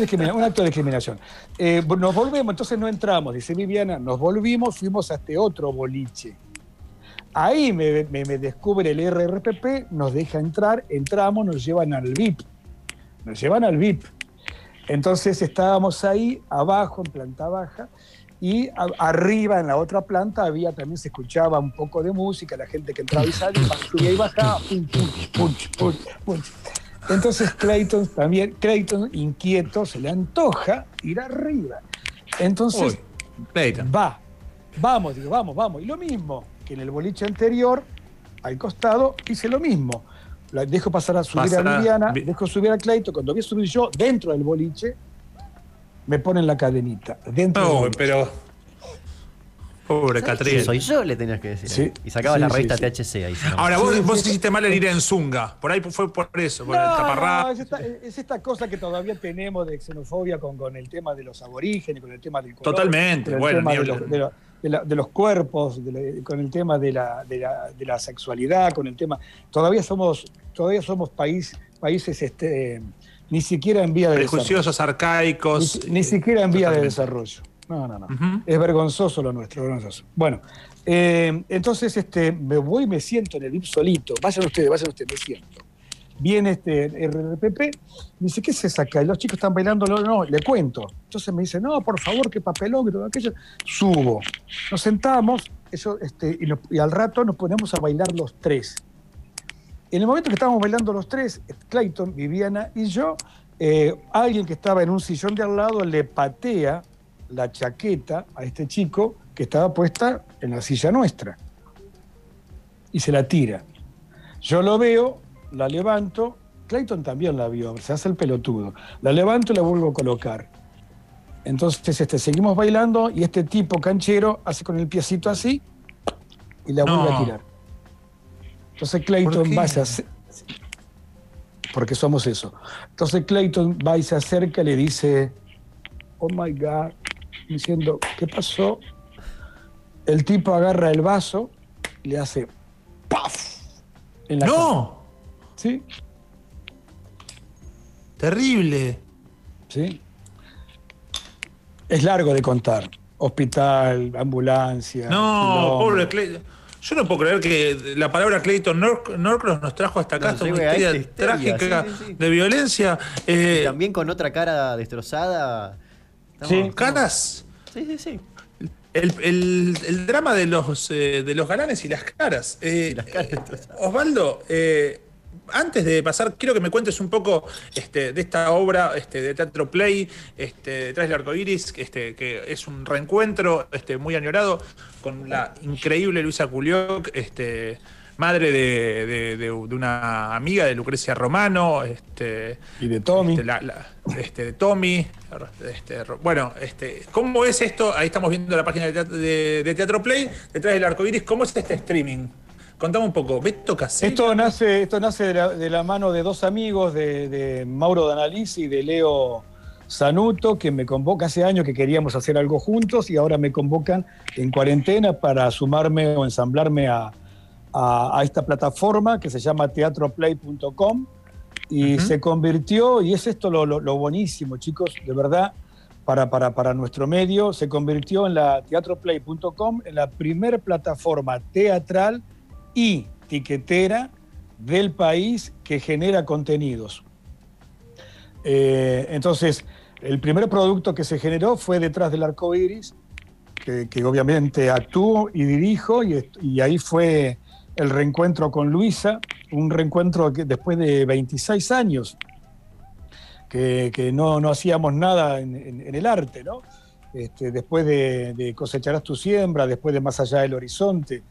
B: este, una un acto de discriminación. Eh, nos volvemos, entonces no entramos, dice Viviana, nos volvimos, fuimos a este otro boliche. Ahí me, me- me descubre el RRPP, nos deja entrar, entramos, nos llevan al VIP. Nos llevan al VIP. Entonces estábamos ahí, abajo, en planta baja, y a- arriba, en la otra planta, había también se escuchaba un poco de música, la gente que entraba y salía, subía y bajaba, pum, pum, punch, punch, punch. Entonces Clayton también, Clayton inquieto, se le antoja ir arriba. Entonces
A: Uy,
B: va, vamos, digo, vamos, vamos. Y lo mismo que en el boliche anterior, al costado, hice lo mismo. La dejo pasar a subir a Viviana,
A: Vi-
B: dejo subir a Clayton. Cuando voy a subir yo dentro del boliche, me ponen la cadenita. Dentro
A: No, pero. Pobre
C: ¿Sabés
A: Catriel.
C: quién Soy yo, le tenías que decir.
B: Sí.
C: ahí. Y sacaba
B: Sí,
C: la revista
B: sí.
C: THC ahí.
A: Ahora, vos, vos hiciste mal en ir en Zunga. Por ahí fue por eso, por el
B: No, no,
A: taparrap.
B: es, esta, es esta cosa que todavía tenemos de xenofobia con, con el tema de los aborígenes, con el tema del color,
A: Totalmente,
B: con el
A: bueno, ni
B: de, los,
A: hablar.
B: de la- de la- de los cuerpos, de la- con el tema de la, de, la, de la sexualidad, con el tema. Todavía somos, todavía somos país, países este, ni siquiera en vía de desarrollo.
A: Prejuiciosos, arcaicos.
B: Ni, ni siquiera en vía de desarrollo. No, no, no. Es vergonzoso lo nuestro, vergonzoso. Bueno, eh, entonces este, me voy y me siento en el VIP solito. Vayan ustedes, vayan ustedes, me siento. Viene este RRPP, me dice, ¿qué se saca? Y los chicos están bailando, no, no, le cuento. Entonces me dice, no, por favor, qué papelón, que todo aquello. Subo. Nos sentamos eso, este, y, nos- y al rato nos ponemos a bailar los tres. En el momento que estábamos bailando los tres, Clayton, Viviana y yo, eh, alguien que estaba en un sillón de al lado le patea la chaqueta a este chico que estaba puesta en la silla nuestra y se la tira. Yo lo veo, la levanto, Clayton también la vio, se hace el pelotudo. La levanto y la vuelvo a colocar. Entonces este, seguimos bailando y este tipo canchero hace con el piecito así y la vuelve
A: No.
B: a tirar. Entonces
A: ¿Por
B: Clayton va se ace- porque somos eso. Entonces Clayton va y se acerca y le dice, oh my God, diciendo, ¿qué pasó? El tipo agarra el vaso y le hace ¡paf! En la cara.
A: ¡No!
B: ¿Sí?
A: Terrible.
B: ¿Sí? Es largo de contar. Hospital, ambulancia.
A: No, pobre Clayton. Yo no puedo creer que la palabra Clayton Nor- Norcross nos trajo hasta acá, historia
C: esta histeria,
A: trágica
C: sí, sí, sí.
A: de violencia. Eh,
C: Y también con otra cara destrozada.
B: Sí.
C: Estamos-
A: caras.
C: Sí, sí, sí.
A: El, el- el drama de los, eh, de los galanes y las caras. Eh,
C: Y las caras destrozadas.
A: Osvaldo, eh, antes de pasar, quiero que me cuentes un poco este, de esta obra este, de teatro play, este, detrás del arco iris, este, que es un reencuentro este, muy añorado con la increíble Luisa Culioc, este, madre de, de- de- de una amiga de Lucrecia Romano. Este,
B: Y de Tommy.
A: este, la- la- este, de Tommy. este, bueno, este, ¿cómo es esto? Ahí estamos viendo la página de Teatro, de- de Teatro Play, detrás del arco iris. ¿Cómo es este streaming? Contame un poco. Beto Casella.
B: Esto nace, esto nace de la, de la mano de dos amigos, de, de Mauro Danalisi y de Leo, Sanuto, que me convoca hace años que queríamos hacer algo juntos y ahora me convocan en cuarentena para sumarme o ensamblarme a, esta plataforma que se llama teatroplay.com y se convirtió, y es esto lo, lo, buenísimo, chicos, de verdad, para, para, para, nuestro medio, se convirtió en la teatroplay.com en la primer plataforma teatral y tiquetera del país que genera contenidos. Eh, entonces, el primer producto que se generó fue Detrás del Arco Iris, que, obviamente actúo y dirijo, y, ahí fue el reencuentro con Luisa, un reencuentro que después de 26 años, que, no, hacíamos nada en, el arte, ¿no? Este, después de, Cosecharás tu siembra, después de Más allá del horizonte.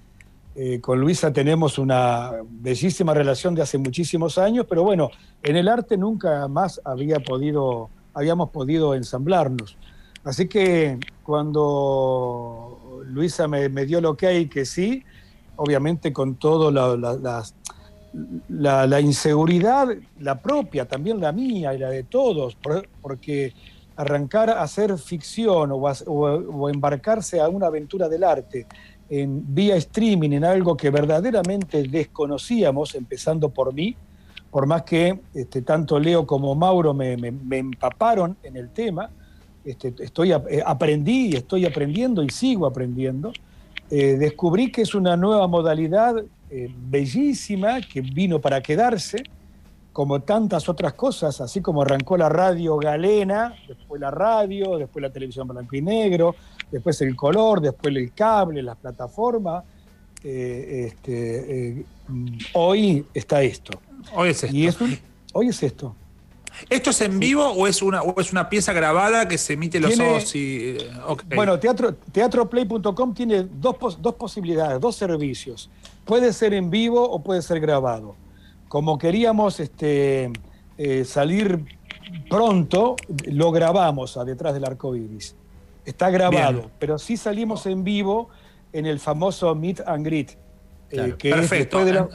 B: Eh, con Luisa tenemos una bellísima relación de hace muchísimos años, pero bueno, en el arte nunca más había podido habíamos podido ensamblarnos. Así que cuando Luisa me, dio el ok que sí, obviamente con todo la, la, inseguridad, la propia, también la mía y la de todos, porque arrancar a hacer ficción o, embarcarse a una aventura del arte en vía streaming, en algo que verdaderamente desconocíamos, empezando por mí, por más que este, tanto Leo como Mauro me, empaparon en el tema, este, estoy, eh, aprendí y estoy aprendiendo y sigo aprendiendo, eh, descubrí que es una nueva modalidad eh, bellísima que vino para quedarse, como tantas otras cosas, así como arrancó la radio galena, después la radio, después la televisión blanco y negro, después el color, después el cable, las plataformas. Este, hoy está esto.
A: Hoy es esto.
B: hoy es esto.
A: ¿Esto es en vivo o es una, es una pieza grabada que se emite los ojos y.
B: Bueno, teatro, teatroplay.com tiene dos, dos posibilidades, dos servicios. Puede ser en vivo o puede ser grabado. Como queríamos este, eh, salir pronto, lo grabamos a detrás del arco iris. Está grabado, pero sí salimos en vivo en el famoso Meet and Greet.
A: Eh, que Perfecto. Es de la,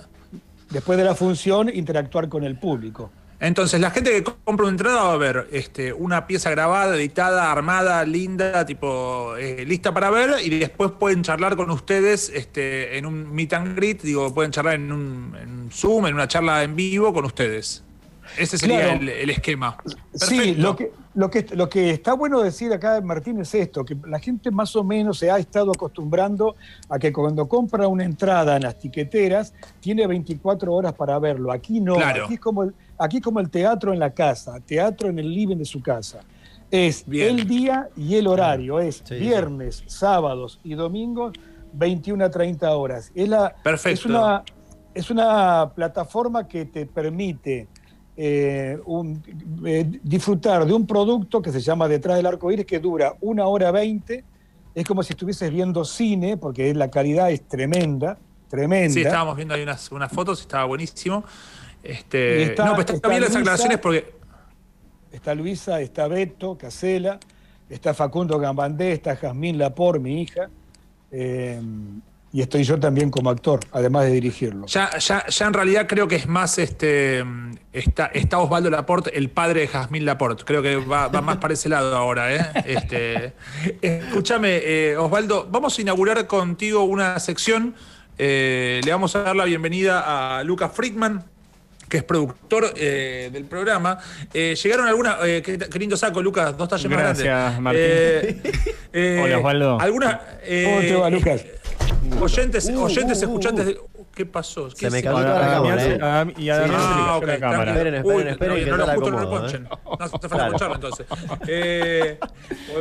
B: después de la función, interactuar con el público.
A: Entonces, la gente que compra una entrada va a ver este, una pieza grabada, editada, armada, linda, tipo eh, lista para ver, y después pueden charlar con ustedes este, en un meet and greet, digo, pueden charlar en un, Zoom, en una charla en vivo con ustedes. Ese sería el, esquema.
B: Sí, lo que, lo, que, lo que está bueno decir acá, Martín, es esto, que la gente más o menos se ha estado acostumbrando a que cuando compra una entrada en las tiqueteras, tiene 24 horas para verlo. Aquí no, aquí, es como el, aquí como el teatro en la casa, teatro en el living de su casa. Es el día y el horario, es viernes, sábados y domingos, 21 a 30 horas. Es, la,
A: Perfecto.
B: Es una, es una plataforma que te permite eh, eh, disfrutar de un producto que se llama Detrás del Arco Iris, que dura una hora veinte. Es como si estuvieses viendo cine, porque la calidad es tremenda, tremenda.
A: Sí, estábamos viendo ahí unas, unas fotos estaba buenísimo. Este, no, pero está, bien las aclaraciones porque.
B: Está Luisa, está Beto, Casela, está Facundo Gambandé, está Jazmín Lapor, mi hija. Eh, y estoy yo también como actor, además de dirigirlo.
A: Ya, ya, ya en realidad creo que es más este está, Osvaldo Laporte, el padre de Jazmín Laporte. Creo que va, más para ese lado ahora, ¿eh? Este, escúchame, eh, Osvaldo, vamos a inaugurar contigo una sección. Eh, le vamos a dar la bienvenida a Lucas Friedman, que es productor eh, del programa. llegaron algunas. Qué, lindo saco, Lucas, dos talles más
D: grandes. Gracias, Martín. Hola, Osvaldo.
A: Algunas.
B: ¿Cómo te va, Lucas?
A: Oyentes, uh, oyentes, uh, escuchantes. De... ¿Qué pasó? ¿Qué
C: se me cayó toda la cámara. ¿eh?
D: Y además
A: ah,
D: la cámara.
C: Esperen, esperen, esperen. que
A: no,
C: lo
A: justo no lo ponchen. ¿eh? No, te falta escucharlo entonces. Eh,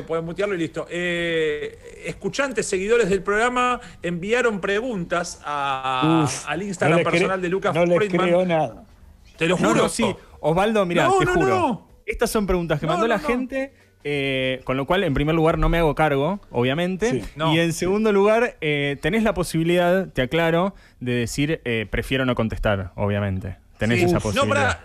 A: puedes mutearlo y listo. Eh, escuchantes, seguidores del programa enviaron preguntas a, Uf, al Instagram no personal de Lucas
B: No le creo nada.
A: Te lo juro. No,
D: sí. Osvaldo, mira, te juro. Estas son preguntas que mandó la gente eh, con lo cual, en primer lugar, no me hago cargo, obviamente. Y en segundo lugar, eh, tenés la posibilidad, te aclaro, de decir eh, prefiero no contestar, obviamente. Tenés esa posibilidad.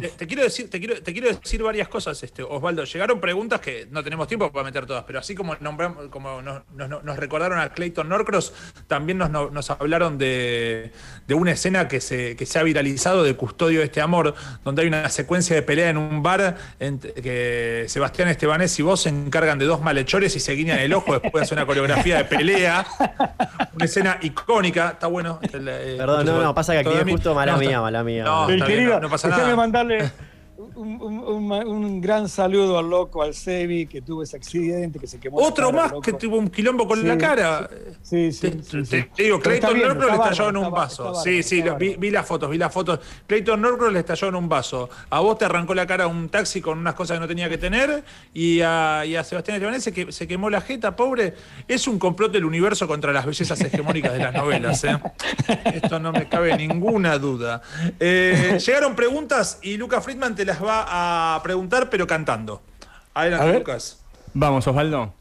A: Te, quiero decir, te quiero, te quiero decir varias cosas, este, Osvaldo. Llegaron preguntas que no tenemos tiempo para meter todas, pero así como, nombramos, como nos, recordaron a Clayton Norcross, también nos, hablaron de, una escena que se, que se ha viralizado de Custodio de este Amor, donde hay una secuencia de pelea en un bar en, que Sebastián Estebanés y vos se encargan de dos malhechores y se guiñan el ojo después de hacer una coreografía de pelea. Una escena icónica, está bueno.
C: Perdón, no, no, pasa que aquí es justo mala mía, mala mía.
B: No, no pasa nada mandarle un, gran saludo al loco, al Sebi, que tuvo ese accidente, que se quemó.
A: Otro más que tuvo un quilombo con la cara. Sí, sí. Te, digo, Clayton Norcross le estalló en un vaso. sí, sí, vi, las fotos, vi las fotos. Clayton Norcross le estalló en un vaso. A vos te arrancó la cara un taxi con unas cosas que no tenía que tener. Y a, y a Sebastián Estebanés se, que, se quemó la jeta, pobre. Es un complot del universo contra las bellezas hegemónicas de las novelas. ¿eh? Esto no me cabe ninguna duda. Eh, llegaron preguntas y Lucas Friedman te las va a preguntar, pero cantando. Adelante, Lucas.
D: Vamos, Osvaldo.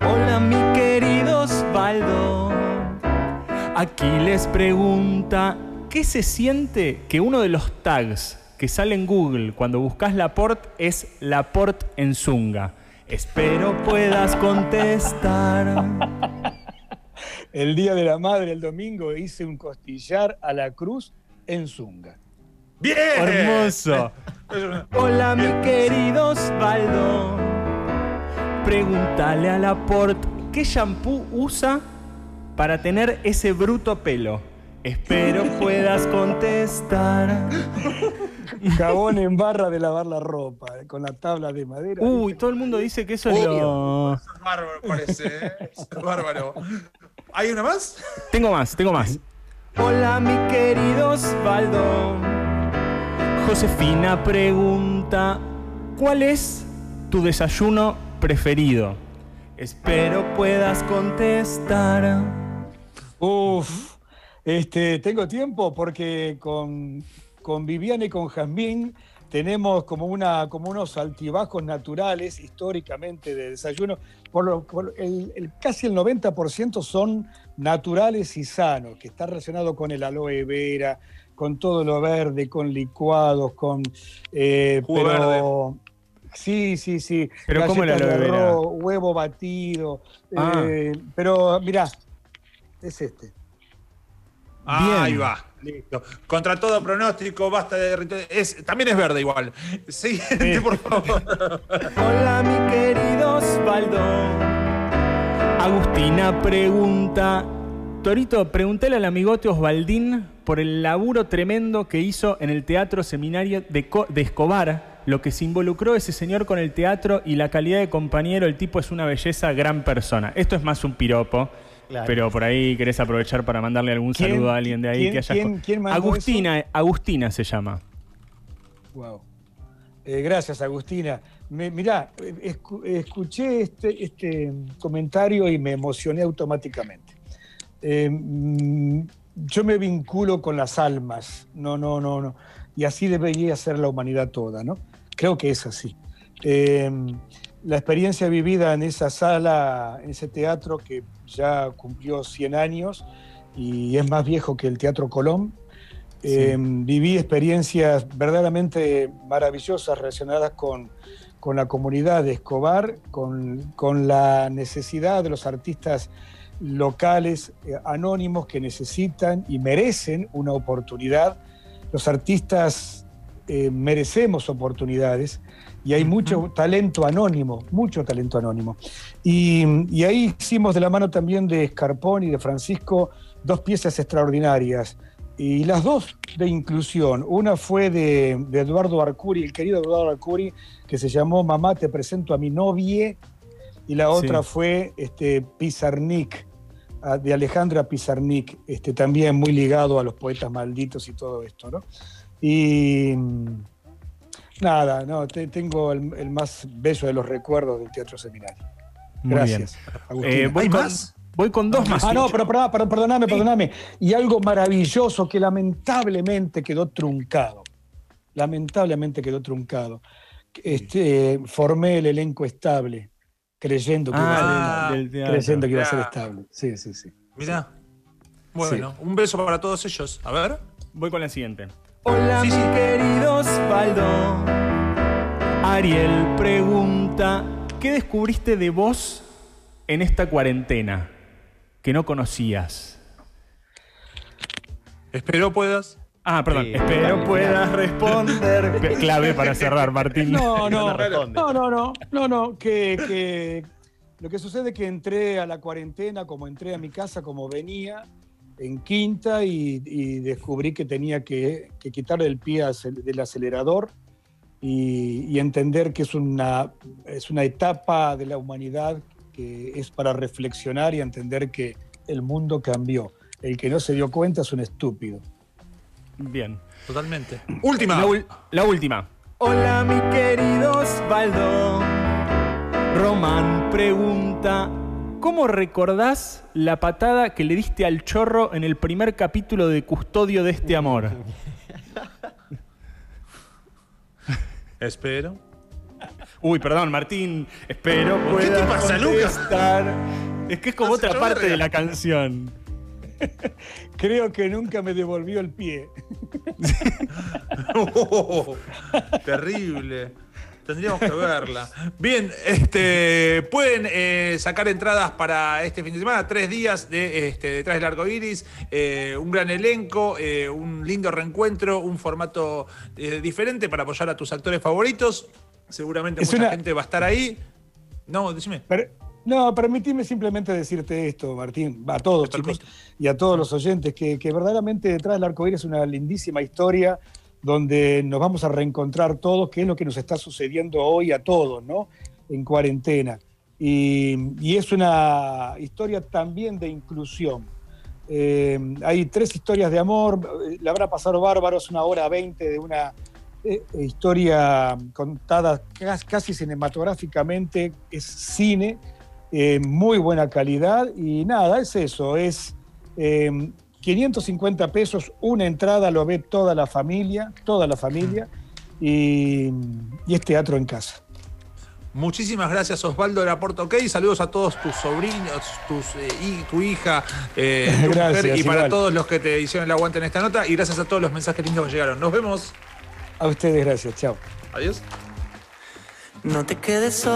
D: Hola, mi querido Osvaldo. Aquí les pregunta, ¿qué se siente que uno de los tags que sale en Google cuando buscas la port es la port en Zunga? Espero puedas contestar.
B: El día de la madre, el domingo, hice un costillar a la cruz en Zunga.
A: ¡Bien!
D: Hermoso. Hola, mi querido Osvaldo. Pregúntale a Laporte qué shampoo usa para tener ese bruto pelo. Espero puedas contestar.
B: Jabón en barra de lavar la ropa, eh, con la tabla de madera.
D: Uy, todo el mundo dice que eso es lo.
A: Eso es bárbaro, parece. ¿eh? Eso es bárbaro. ¿Hay una más?
D: Tengo más, tengo más. Hola, mi querido Osvaldo. Josefina pregunta, ¿cuál es tu desayuno preferido? Espero puedas contestar.
B: Uf, este, tengo tiempo porque con, con Viviana y con Jazmín tenemos como, una, como unos altibajos naturales históricamente de desayuno. Por, lo, el, casi el 90% son naturales y sanos, que está relacionado con el aloe vera, con todo lo verde, con licuados, con...
A: Eh, pero,
B: Sí, sí, sí.
D: Pero ¿cómo la
B: Huevo batido. Ah. Eh, pero mirá, es este.
A: Ah, ahí va. Listo. Contra todo pronóstico, basta de es, También es verde igual. Sí, por favor.
D: Hola, mi querido Osvaldo. Agustina pregunta. Torito, pregúntale al amigote Osvaldín por el laburo tremendo que hizo en el Teatro Seminario de, Escobar, lo que se involucró ese señor con el teatro y la calidad de compañero, el tipo es una belleza, gran persona. Esto es más un piropo. Pero por ahí querés aprovechar para mandarle algún saludo a alguien de ahí que haya. Agustina, Agustina se llama.
B: Wow. Eh, gracias, Agustina. mirá, escuché este, este comentario y me emocioné automáticamente. Eh, mm, yo me vinculo con las almas, no, no, no, no. Y así debería ser la humanidad toda, ¿no? Creo que es así. Em, la experiencia vivida en esa sala, en ese teatro que ya cumplió 100 años y es más viejo que el Teatro Colón, em, viví experiencias verdaderamente maravillosas relacionadas con, con la comunidad de Escobar, con, con la necesidad de los artistas locales eh, anónimos que necesitan y merecen una oportunidad. Los artistas eh, merecemos oportunidades y hay mucho talento anónimo, mucho talento anónimo. Y, ahí hicimos de la mano también de Escarpón y de Francisco dos piezas extraordinarias. Y las dos de inclusión. Una fue de, Eduardo Arcuri, el querido Eduardo Arcuri, que se llamó Mamá, te presento a mi novia, y la otra fue este, Pizarnik, de Alejandra Pizarnik, este, también muy ligado a los poetas malditos y todo esto, ¿no? Y mm, nada, no, tengo el, más bello de los recuerdos del Teatro Seminario. Gracias.
D: Eh, voy, con, más? voy con dos más.
B: Ah, no, pero, perdóname, perdóname. Y algo maravilloso que lamentablemente quedó truncado. Lamentablemente quedó truncado. Este, formé el elenco estable creyendo que, iba, a ser, ah, creyendo que iba a ser estable. Sí, sí, sí.
A: Mira. Bueno, un beso para todos ellos. A ver.
D: Voy con la siguiente. Hola,
A: Sí,
D: mi
A: sí.
D: querido Osvaldo. Ariel pregunta, ¿qué descubriste de vos en esta cuarentena que no conocías?
A: Espero puedas.
D: Ah, perdón,
C: Sí,
D: espero puedas responder. Clave para cerrar, Martín.
B: No, no,
C: No
B: no, no, no, no, que, que lo que sucede es que entré a la cuarentena como entré a mi casa, como venía, en quinta y, y descubrí que tenía que, que quitarle el pie del acelerador y, y entender que es una, es una etapa de la humanidad que es para reflexionar y entender que el mundo cambió. El que no se dio cuenta es un estúpido.
D: Bien.
A: Totalmente. Última.
D: La, ul- la última. Hola, mi querido Osvaldo. Román pregunta: ¿Cómo recordás la patada que le diste al chorro en el primer capítulo de Custodio de este amor?
A: Espero.
D: Uy, perdón, Martín. Espero
A: ¿Qué te
D: puedas
A: pasa, Lucas?
D: contestar. Es que es como otra parte de la canción.
B: Creo que nunca me devolvió el pie.
A: Oh, terrible. Tendríamos que verla. Bien, este, pueden eh, sacar entradas para este fin de semana, tres días de este, detrás del arco iris, eh, un gran elenco, eh, un lindo reencuentro, un formato diferente para apoyar a tus actores favoritos. Seguramente
B: Es
A: mucha
B: una-
A: gente va a estar ahí. No, decime.
B: Per- no, permitime simplemente decirte esto, Martín, a todos, chicos, y a todos los oyentes, que, que verdaderamente detrás del arco iris es una lindísima historia donde nos vamos a reencontrar todos, que es lo que nos está sucediendo hoy a todos, ¿no? En cuarentena. Y, y es una historia también de inclusión. Eh, hay tres historias de amor, la habrá pasado bárbaro, es una hora veinte de una eh, historia contada cas- casi cinematográficamente, es cine, eh, muy buena calidad y nada, es eso, es eh, 550 pesos, una entrada, lo ve toda la familia, toda la familia, y, y es teatro en casa.
A: Muchísimas gracias Osvaldo de la Porta OK. Saludos a todos tus sobrinos, tus, eh, y tu hija, eh, tu
B: Gracias,
A: mujer y para
B: igual.
A: todos los que te hicieron el aguante en esta nota. Y gracias a todos los mensajes lindos que llegaron. Nos vemos.
B: A ustedes, gracias, chao.
A: Adiós.
E: No te quedes solo.